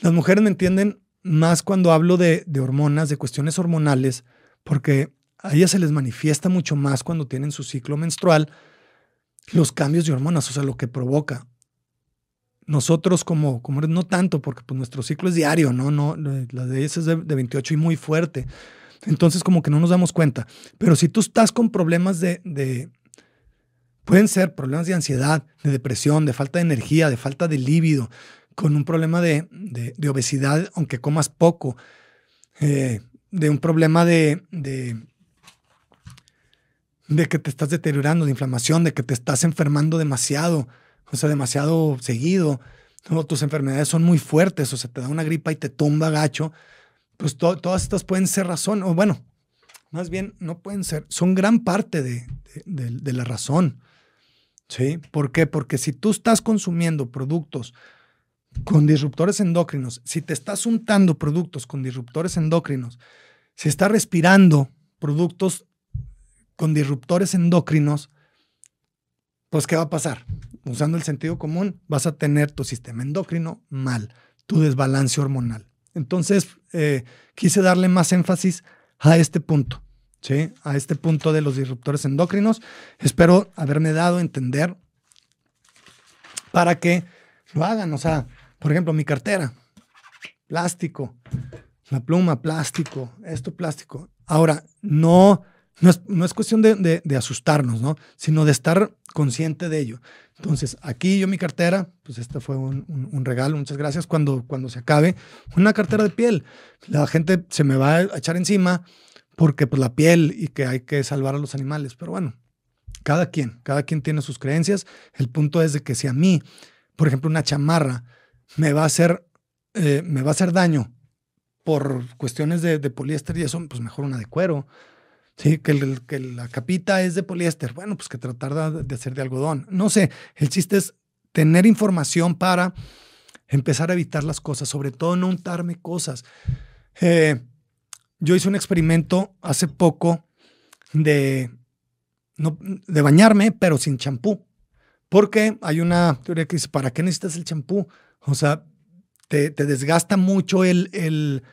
las mujeres me entienden más cuando hablo de, hormonas, de cuestiones hormonales, porque a ellas se les manifiesta mucho más cuando tienen su ciclo menstrual los cambios de hormonas, o sea, lo que provoca. Nosotros como, como no tanto, porque pues nuestro ciclo es diario, ¿no? no la de ellas es de, 28 y muy fuerte. Entonces como que no nos damos cuenta. Pero si tú estás con problemas de, de pueden ser problemas de ansiedad, de depresión, de falta de energía, de falta de líbido, con un problema de, obesidad, aunque comas poco, eh, de un problema de, de que te estás deteriorando, de inflamación, de que te estás enfermando demasiado, o sea, demasiado seguido, o tus enfermedades son muy fuertes, o sea, te da una gripa y te tumba gacho, pues todas estas pueden ser razón, o bueno, más bien no pueden ser, son gran parte de, de la razón. ¿Sí? ¿Por qué? Porque si tú estás consumiendo productos con disruptores endocrinos, si te estás untando productos con disruptores endocrinos, si estás respirando productos con disruptores endocrinos, pues ¿qué va a pasar? Usando el sentido común, vas a tener tu sistema endocrino mal, tu desbalance hormonal. Entonces, eh, quise darle más énfasis a este punto, ¿sí? A este punto de los disruptores endocrinos. Espero haberme dado a entender para que lo hagan. O sea, por ejemplo, mi cartera, plástico, la pluma, plástico, esto plástico. Ahora, no, no, es, cuestión de, asustarnos, ¿no? Sino de estar consciente de ello. Entonces, aquí yo mi cartera, pues este fue un, regalo, muchas gracias. Cuando, cuando se acabe, una cartera de piel. La gente se me va a echar encima porque pues la piel y que hay que salvar a los animales. Pero bueno, cada quien, cada quien tiene sus creencias. El punto es de que si a mí, por ejemplo, una chamarra, me va a hacer, eh, me va a hacer daño por cuestiones de, poliéster y eso, pues mejor una de cuero. Sí, que, que, la capita es de poliéster. Bueno, pues que tratar de, hacer de algodón. No sé, el chiste es tener información para empezar a evitar las cosas, sobre todo no untarme cosas. Eh, yo hice un experimento hace poco de, no, de bañarme, pero sin champú. Porque hay una teoría que dice, ¿para qué necesitas el champú? O sea, te, desgasta mucho el, el,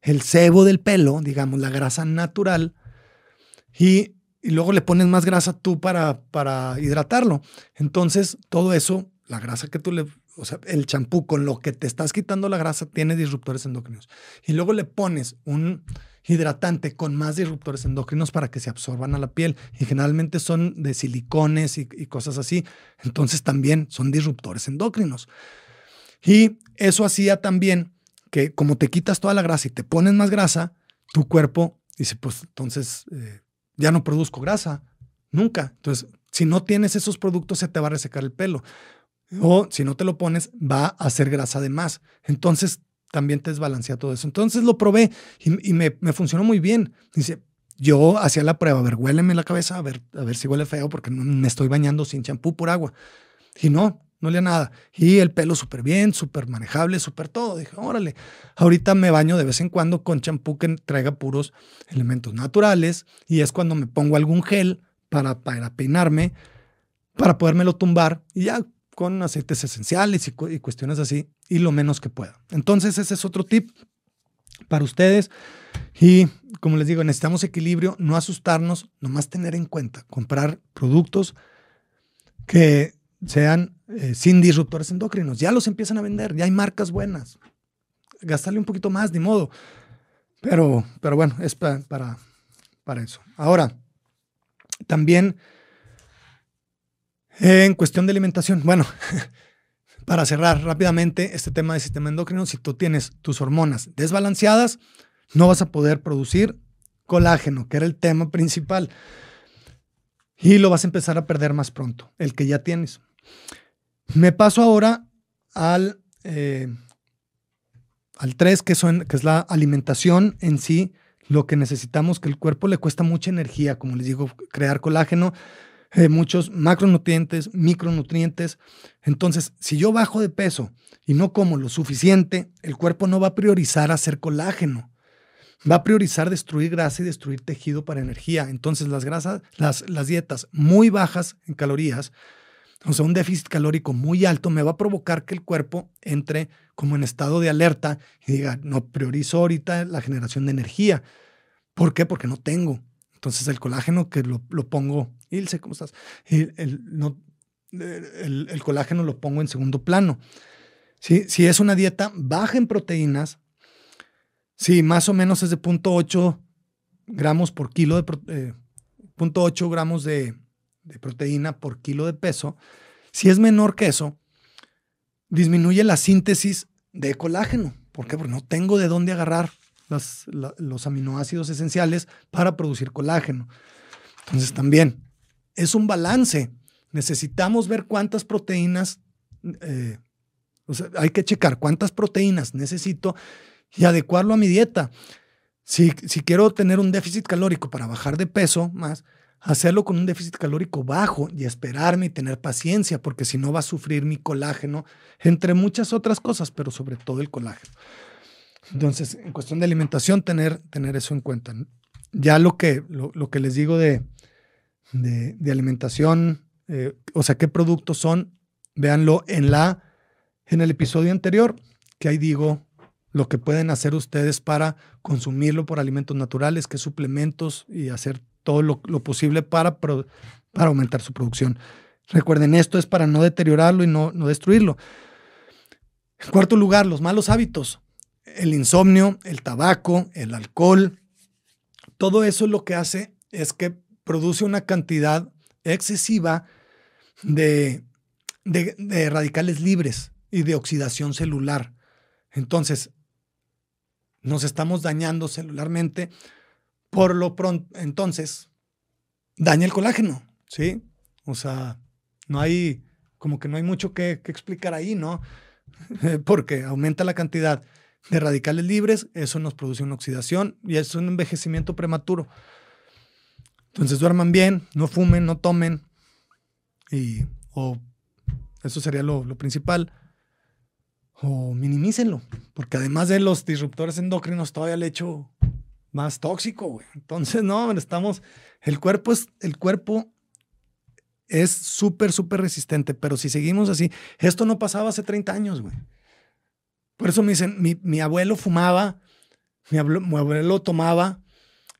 el, sebo del pelo, digamos, la grasa natural, y, luego le pones más grasa tú para, para hidratarlo. Entonces, todo eso, la grasa que tú le, o sea, el champú con lo que te estás quitando la grasa tiene disruptores endocrinos. Y luego le pones un hidratante con más disruptores endocrinos para que se absorban a la piel. Y generalmente son de silicones y, y cosas así. Entonces también son disruptores endocrinos. Y eso hacía también que como te quitas toda la grasa y te pones más grasa, tu cuerpo dice, pues entonces eh, ya no produzco grasa, nunca. Entonces, si no tienes esos productos, se te va a resecar el pelo. O si no te lo pones, va a hacer grasa de más. Entonces, también te desbalancea todo eso. Entonces lo probé y, me, funcionó muy bien. Dice, yo hacía la prueba, a ver, huéleme la cabeza, a ver, a ver si huele feo, porque no, me estoy bañando sin champú por agua. Y no, no olía nada. Y el pelo súper bien, súper manejable, súper todo. Dije, órale, ahorita me baño de vez en cuando con champú que traiga puros elementos naturales y es cuando me pongo algún gel para, para peinarme, para podérmelo tumbar y ya con aceites esenciales y, y cuestiones así y lo menos que pueda. Entonces ese es otro tip para ustedes. Y como les digo, necesitamos equilibrio, no asustarnos, nomás tener en cuenta, comprar productos que sean eh, sin disruptores endocrinos. Ya los empiezan a vender, ya hay marcas buenas. Gastarle un poquito más, ni modo. Pero, pero bueno, es para, para eso. Ahora, también en cuestión de alimentación, bueno, para cerrar rápidamente este tema del sistema endocrino, si tú tienes tus hormonas desbalanceadas, no vas a poder producir colágeno, que era el tema principal. Y lo vas a empezar a perder más pronto, el que ya tienes. Me paso ahora al, eh, al 3, que, son, que es la alimentación en sí, lo que necesitamos, que el cuerpo le cuesta mucha energía, como les digo, crear colágeno, eh, muchos macronutrientes, micronutrientes. Entonces, si yo bajo de peso y no como lo suficiente, el cuerpo no va a priorizar hacer colágeno. Va a priorizar destruir grasa y destruir tejido para energía. Entonces, las grasas, las, las dietas muy bajas en calorías, o sea, un déficit calórico muy alto me va a provocar que el cuerpo entre como en estado de alerta y diga, no priorizo ahorita la generación de energía. ¿Por qué? Porque no tengo. Entonces el colágeno que lo, lo pongo, Ilse, ¿cómo estás? El, no, el, el colágeno lo pongo en segundo plano. ¿Sí? Si es una dieta baja en proteínas, si más o menos es de 0.8 gramos por kilo de, eh, 0.8 gramos de, de proteína por kilo de peso, si es menor que eso, disminuye la síntesis de colágeno. ¿Por qué? Porque no tengo de dónde agarrar los, aminoácidos esenciales para producir colágeno. Entonces también es un balance. Necesitamos ver cuántas proteínas, eh, o sea, hay que checar cuántas proteínas necesito y adecuarlo a mi dieta. Si, si quiero tener un déficit calórico para bajar de peso más, hacerlo con un déficit calórico bajo y esperarme y tener paciencia, porque si no va a sufrir mi colágeno, entre muchas otras cosas, pero sobre todo el colágeno. Entonces, en cuestión de alimentación, tener, tener eso en cuenta. Ya lo que, lo, lo que les digo de, de, alimentación, eh, o sea, qué productos son, véanlo en, la, en el episodio anterior, que ahí digo lo que pueden hacer ustedes para consumirlo por alimentos naturales, qué suplementos y hacer todo lo, posible para, para aumentar su producción. Recuerden, esto es para no deteriorarlo y no, no destruirlo. En cuarto lugar, los malos hábitos. El insomnio, el tabaco, el alcohol. Todo eso lo que hace es que produce una cantidad excesiva de, de radicales libres y de oxidación celular. Entonces, nos estamos dañando celularmente por lo pronto, entonces, daña el colágeno, ¿sí? O sea, no hay, como que no hay mucho que, explicar ahí, ¿no? Porque aumenta la cantidad de radicales libres, eso nos produce una oxidación y es un envejecimiento prematuro. Entonces duerman bien, no fumen, no tomen y o eso sería lo, lo principal o minimícenlo, porque además de los disruptores endocrinos todavía le echo más tóxico, güey. Entonces, no, estamos, el cuerpo es, el cuerpo es súper, súper resistente, pero si seguimos así, esto no pasaba hace 30 años, güey. Por eso me dicen, mi, mi abuelo fumaba, mi abuelo, tomaba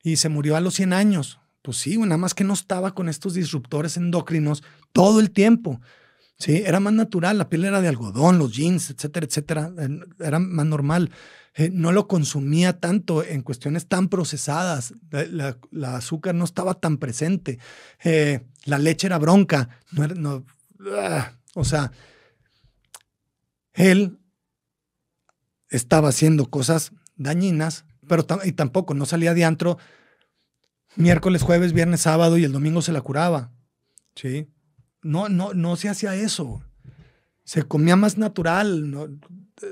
y se murió a los 100 años. Pues sí, güey, nada más que no estaba con estos disruptores endocrinos todo el tiempo. Sí, era más natural, la piel era de algodón, los jeans, etcétera, etcétera, era más normal. Eh, no lo consumía tanto en cuestiones tan procesadas, la, azúcar no estaba tan presente, eh, la leche era bronca, no, era, no uh, o sea, él estaba haciendo cosas dañinas, pero y tampoco no salía de antro miércoles, jueves, viernes, sábado y el domingo se la curaba, ¿sí? No, no, no se hacía eso. Se comía más natural. ¿no?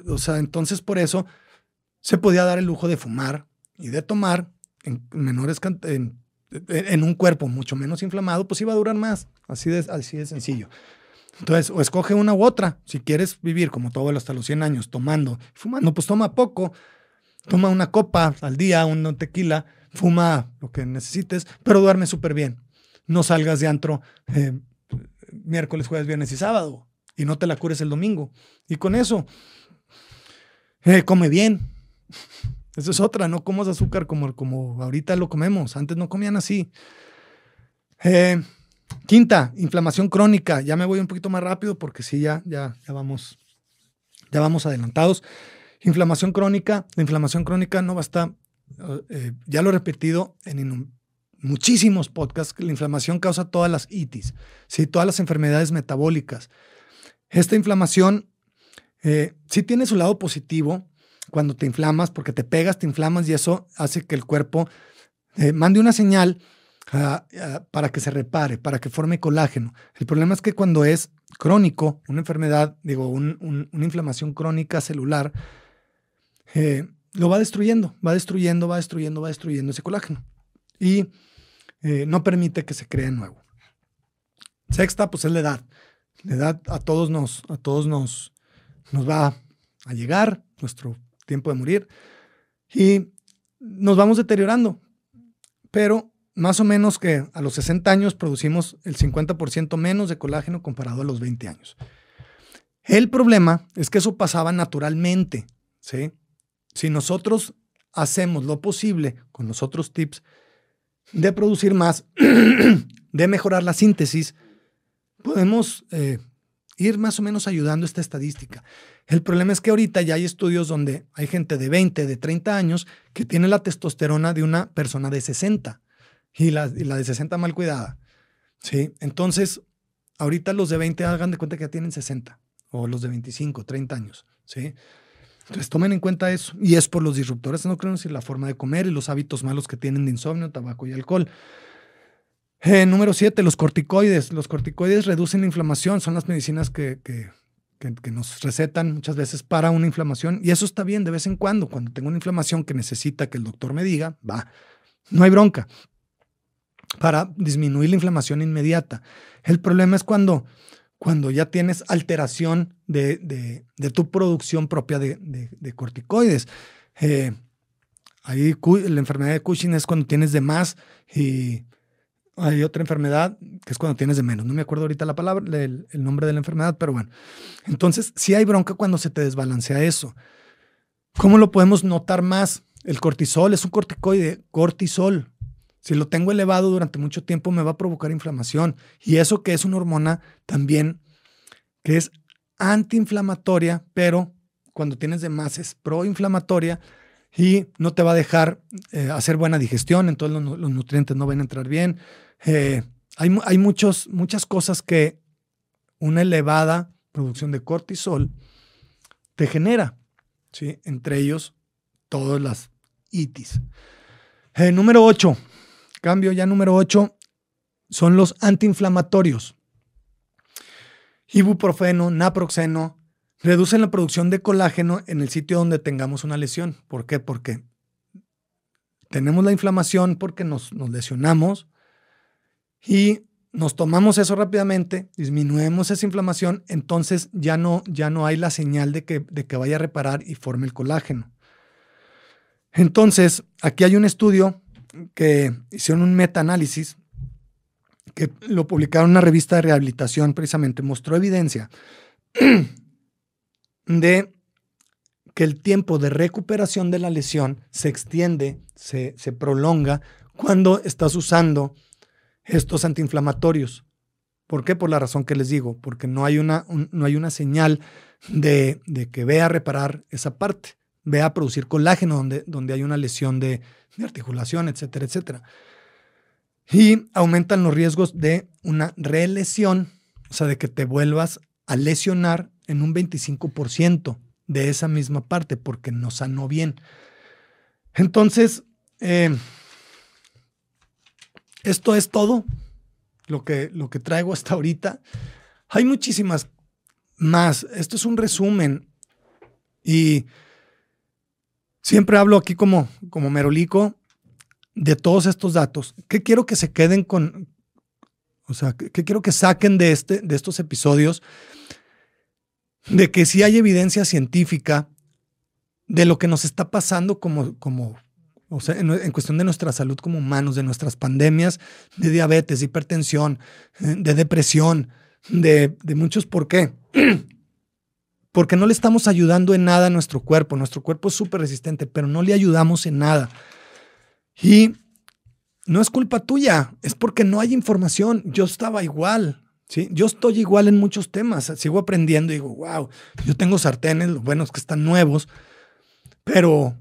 O sea, entonces por eso se podía dar el lujo de fumar y de tomar en menores en, un cuerpo mucho menos inflamado, pues iba a durar más. Así de, así de sencillo. Entonces, o escoge una u otra. Si quieres vivir como abuelo hasta los 100 años, tomando, fumando, pues toma poco. Toma una copa al día, un tequila, fuma lo que necesites, pero duerme súper bien. No salgas de antro eh, miércoles, jueves, viernes y sábado y no te la cures el domingo. Y con eso, eh, come bien. Eso es otra, no comas azúcar como, como ahorita lo comemos. Antes no comían así. Eh, quinta, inflamación crónica. Ya me voy un poquito más rápido porque sí, ya, ya, ya, vamos, ya vamos adelantados. Inflamación crónica. La inflamación crónica no basta, eh, ya lo he repetido en muchísimos podcasts, la inflamación causa todas las itis, ¿sí? todas las enfermedades metabólicas. Esta inflamación eh, sí tiene su lado positivo cuando te inflamas, porque te pegas, te inflamas y eso hace que el cuerpo eh, mande una señal uh, uh, para que se repare, para que forme colágeno. El problema es que cuando es crónico, una enfermedad, digo, un, un, una inflamación crónica celular, eh, lo va destruyendo, va destruyendo, va destruyendo, va destruyendo ese colágeno. Y eh, no permite que se cree nuevo. Sexta, pues es la edad. La edad a todos nos, a todos nos, nos va a llegar, nuestro tiempo de morir, y nos vamos deteriorando. Pero más o menos que a los 60 años producimos el 50% menos de colágeno comparado a los 20 años. El problema es que eso pasaba naturalmente, ¿sí? Si nosotros hacemos lo posible con los otros tips de producir más, de mejorar la síntesis, podemos eh, ir más o menos ayudando esta estadística. El problema es que ahorita ya hay estudios donde hay gente de 20, de 30 años que tiene la testosterona de una persona de 60 y la, y la de 60 mal cuidada. ¿sí? Entonces, ahorita los de 20 hagan de cuenta que ya tienen 60 o los de 25, 30 años. ¿sí? Entonces tomen en cuenta eso. Y es por los disruptores endocrinos y la forma de comer y los hábitos malos que tienen de insomnio, tabaco y alcohol. Eh, número 7, los corticoides. Los corticoides reducen la inflamación, son las medicinas que, que, que, nos recetan muchas veces para una inflamación. Y eso está bien de vez en cuando. Cuando tengo una inflamación que necesita que el doctor me diga, va, no hay bronca. Para disminuir la inflamación inmediata. El problema es cuando cuando ya tienes alteración de, tu producción propia de, corticoides. Eh, ahí la enfermedad de Cushing es cuando tienes de más y hay otra enfermedad que es cuando tienes de menos. No me acuerdo ahorita la palabra, el, el nombre de la enfermedad, pero bueno. Entonces, sí hay bronca cuando se te desbalancea eso. ¿Cómo lo podemos notar más? El cortisol es un corticoide, cortisol. Si lo tengo elevado durante mucho tiempo me va a provocar inflamación. Y eso que es una hormona también que es antiinflamatoria, pero cuando tienes de más es proinflamatoria y no te va a dejar eh, hacer buena digestión, entonces los, nutrientes no van a entrar bien. Eh, hay, hay muchos, muchas cosas que una elevada producción de cortisol te genera, ¿sí? entre ellos todas las itis. Eh, número 8, Cambio ya número 8 son los antiinflamatorios. Ibuprofeno, naproxeno, reducen la producción de colágeno en el sitio donde tengamos una lesión. ¿Por qué? Porque tenemos la inflamación porque nos, lesionamos y nos tomamos eso rápidamente, disminuimos esa inflamación, entonces ya no, ya no hay la señal de que, de que vaya a reparar y forme el colágeno. Entonces, aquí hay un estudio que hicieron un metaanálisis que lo publicaron en una revista de rehabilitación precisamente, mostró evidencia de que el tiempo de recuperación de la lesión se extiende, se, se prolonga cuando estás usando estos antiinflamatorios. ¿Por qué? Por la razón que les digo, porque no hay una, no hay una señal de, de, que vea reparar esa parte, vea producir colágeno donde, donde hay una lesión de, de articulación, etcétera, etcétera. Y aumentan los riesgos de una relesión, o sea, de que te vuelvas a lesionar en un 25% de esa misma parte porque no sanó bien. Entonces, eh, esto es todo lo que, lo que traigo hasta ahorita. Hay muchísimas más. Esto es un resumen y Siempre hablo aquí como, como merolico de todos estos datos. ¿Qué quiero que se queden con, o sea, qué quiero que saquen de, este, de estos episodios? De que sí hay evidencia científica de lo que nos está pasando como, como o sea, en, cuestión de nuestra salud como humanos, de nuestras pandemias de diabetes, de hipertensión, eh, de depresión, de, de muchos por qué. porque no le estamos ayudando en nada a nuestro cuerpo. Nuestro cuerpo es súper resistente, pero no le ayudamos en nada. Y no es culpa tuya, es porque no hay información. Yo estaba igual, ¿sí? Yo estoy igual en muchos temas. Sigo aprendiendo y digo, wow, yo tengo sartenes, lo bueno es que están nuevos, pero,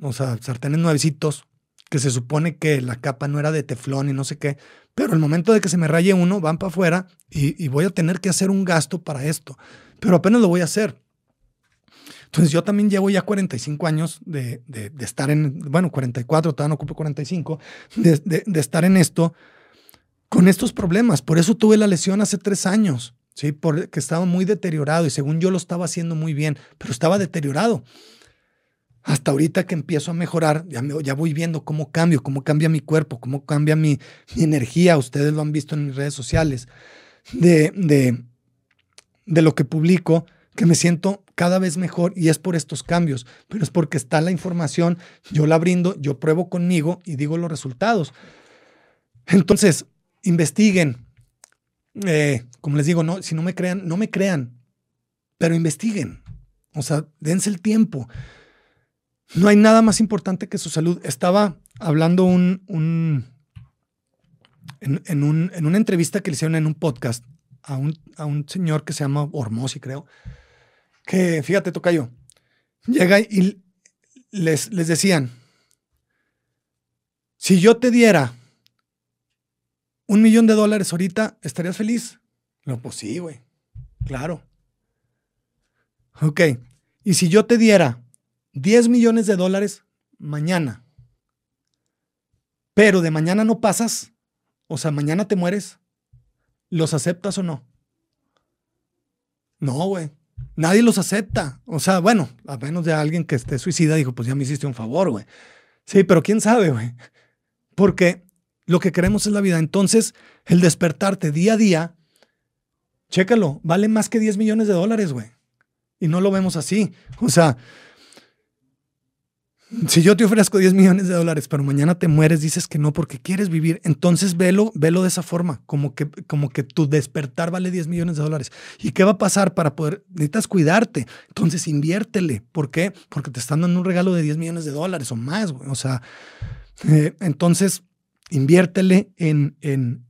o sea, sartenes nuevecitos, que se supone que la capa no era de teflón y no sé qué, pero el momento de que se me raye uno, van para afuera y voy a tener que hacer un gasto para esto pero apenas lo voy a hacer. Entonces yo también llevo ya 45 años de, de, estar en, bueno, 44, todavía no ocupo 45, de, de, estar en esto con estos problemas. Por eso tuve la lesión hace tres años, ¿sí? Porque estaba muy deteriorado y según yo lo estaba haciendo muy bien, pero estaba deteriorado. Hasta ahorita que empiezo a mejorar, ya, ya voy viendo cómo cambio, cómo cambia mi cuerpo, cómo cambia mi, mi energía. Ustedes lo han visto en mis redes sociales. De, de, lo que publico que me siento cada vez mejor y es por estos cambios, pero es porque está la información, yo la brindo, yo pruebo conmigo y digo los resultados. Entonces, investiguen. Eh, como les digo, no, si no me crean, no me crean, pero investiguen. O sea, dense el tiempo. No hay nada más importante que su salud. Estaba hablando un, un, en, un, en una entrevista que le hicieron en un podcast a un, a un señor que se llama Ormosi, creo, que fíjate, toca yo, llega y les, les decían, si yo te diera un millón de dólares ahorita, ¿estarías feliz? No, pues sí, güey. Claro. Ok. Y si yo te diera 10 millones de dólares mañana, pero de mañana no pasas, o sea, mañana te mueres, ¿los aceptas o no? No, güey. Nadie los acepta. O sea, bueno, a menos de alguien que esté suicida, dijo, pues ya me hiciste un favor, güey. Sí, pero quién sabe, güey. Porque lo que queremos es la vida. Entonces, el despertarte día a día, chécalo, vale más que 10 millones de dólares, güey. Y no lo vemos así. O sea, si yo te ofrezco 10 millones de dólares, pero mañana te mueres, dices que no porque quieres vivir, entonces velo, velo de esa forma, como que, como que tu despertar vale 10 millones de dólares. ¿Y qué va a pasar para poder? Necesitas cuidarte. Entonces inviértele. ¿Por qué? Porque te están dando un regalo de 10 millones de dólares o más. O sea, eh, entonces inviértele en, en,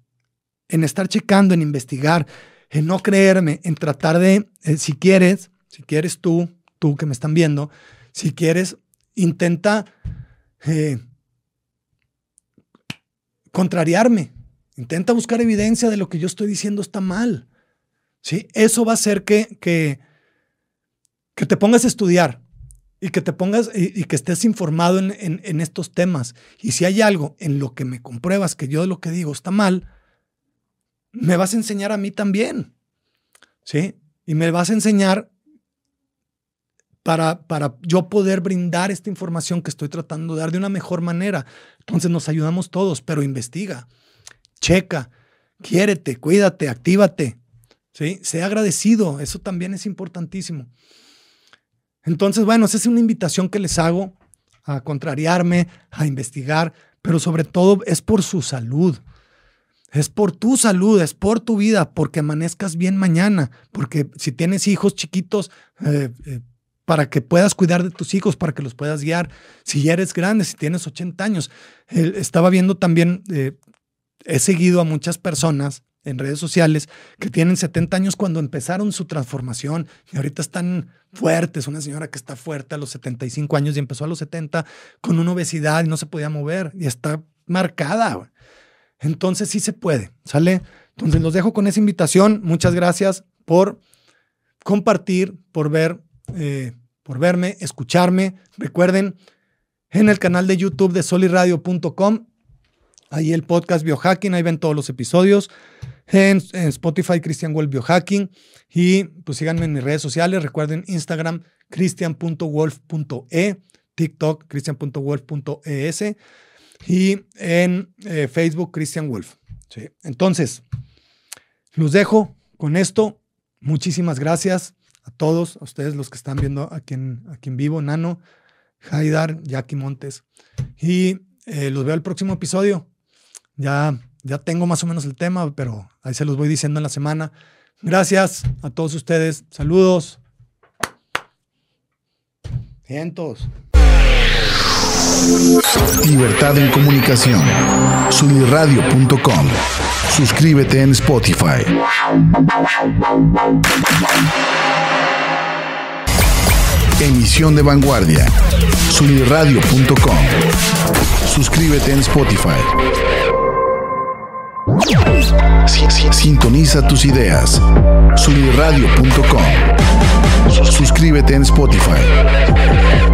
en, estar checando, en investigar, en no creerme, en tratar de, eh, si quieres, si quieres tú, tú que me están viendo, si quieres intenta eh, contrariarme, intenta buscar evidencia de lo que yo estoy diciendo está mal. ¿sí? Eso va a hacer que, que, que te pongas a estudiar y que te pongas y, que estés informado en, en, estos temas. Y si hay algo en lo que me compruebas que yo lo que digo está mal, me vas a enseñar a mí también. ¿Sí? Y me vas a enseñar para, para yo poder brindar esta información que estoy tratando de dar de una mejor manera. Entonces nos ayudamos todos, pero investiga, checa, quiérete, cuídate, actívate, ¿sí? Sea agradecido, eso también es importantísimo. Entonces, bueno, esa es una invitación que les hago a contrariarme, a investigar, pero sobre todo es por su salud. Es por tu salud, es por tu vida, porque amanezcas bien mañana, porque si tienes hijos chiquitos, eh, eh, para que puedas cuidar de tus hijos, para que los puedas guiar. Si ya eres grande, si tienes 80 años. estaba viendo también, eh, he seguido a muchas personas en redes sociales que tienen 70 años cuando empezaron su transformación y ahorita están fuertes. Una señora que está fuerte a los 75 años y empezó a los 70 con una obesidad y no se podía mover y está marcada. Entonces sí se puede, ¿sale? Entonces los dejo con esa invitación. Muchas gracias por compartir, por ver eh, por verme, escucharme. Recuerden, en el canal de YouTube de soliradio.com, ahí el podcast Biohacking, ahí ven todos los episodios. En, Spotify, Christian Wolf Biohacking. Y pues síganme en mis redes sociales. Recuerden Instagram, cristian.wolf.e, TikTok, cristian.wolf.es y en eh, Facebook, Christian Wolf. Entonces, los dejo con esto. Muchísimas gracias a todos, a ustedes los que están viendo aquí en, aquí en vivo, Nano, Haidar, Jackie Montes. Y eh, los veo el próximo episodio. Ya, ya tengo más o menos el tema, pero ahí se los voy diciendo en la semana. Gracias a todos ustedes. Saludos. Cientos. Libertad en comunicación. Sunirradio.com. Suscríbete en Spotify. Emisión de vanguardia. Sunirradio.com. Suscríbete en Spotify. Sintoniza tus ideas. Sunirradio.com. Suscríbete en Spotify.